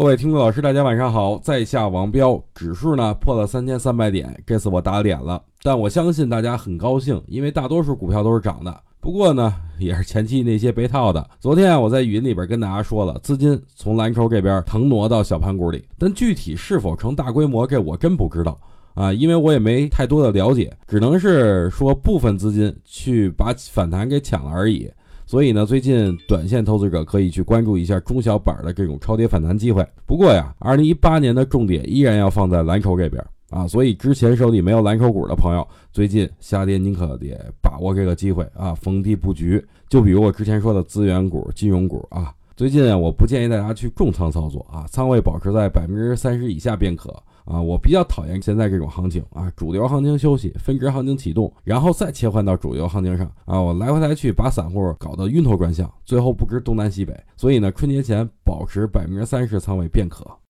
各位听众老师，大家晚上好。在下王彪，指数呢破了三千三百点，这次我打脸了。但我相信大家很高兴，因为大多数股票都是涨的。不过呢，也是前期那些被套的。昨天啊，我在语音里边跟大家说了，资金从蓝筹这边腾挪到小盘股里，但具体是否成大规模，这我真不知道啊，因为我也没太多的了解，只能是说部分资金去把反弹给抢了而已。所以呢，最近短线投资者可以去关注一下中小板的这种超跌反弹机会。不过呀，二零一八年的重点依然要放在蓝筹这边啊。所以之前手里没有蓝筹股的朋友，最近下跌您可得把握这个机会啊，逢低布局。就比如我之前说的资源股、金融股啊，最近啊我不建议大家去重仓操作啊，仓位保持在百分之三十以下便可。啊，我比较讨厌现在这种行情啊，主流行情休息，分值行情启动，然后再切换到主流行情上啊，我来回来去把散户搞得晕头转向，最后不知东南西北。所以呢，春节前保持百分之三十仓位便可。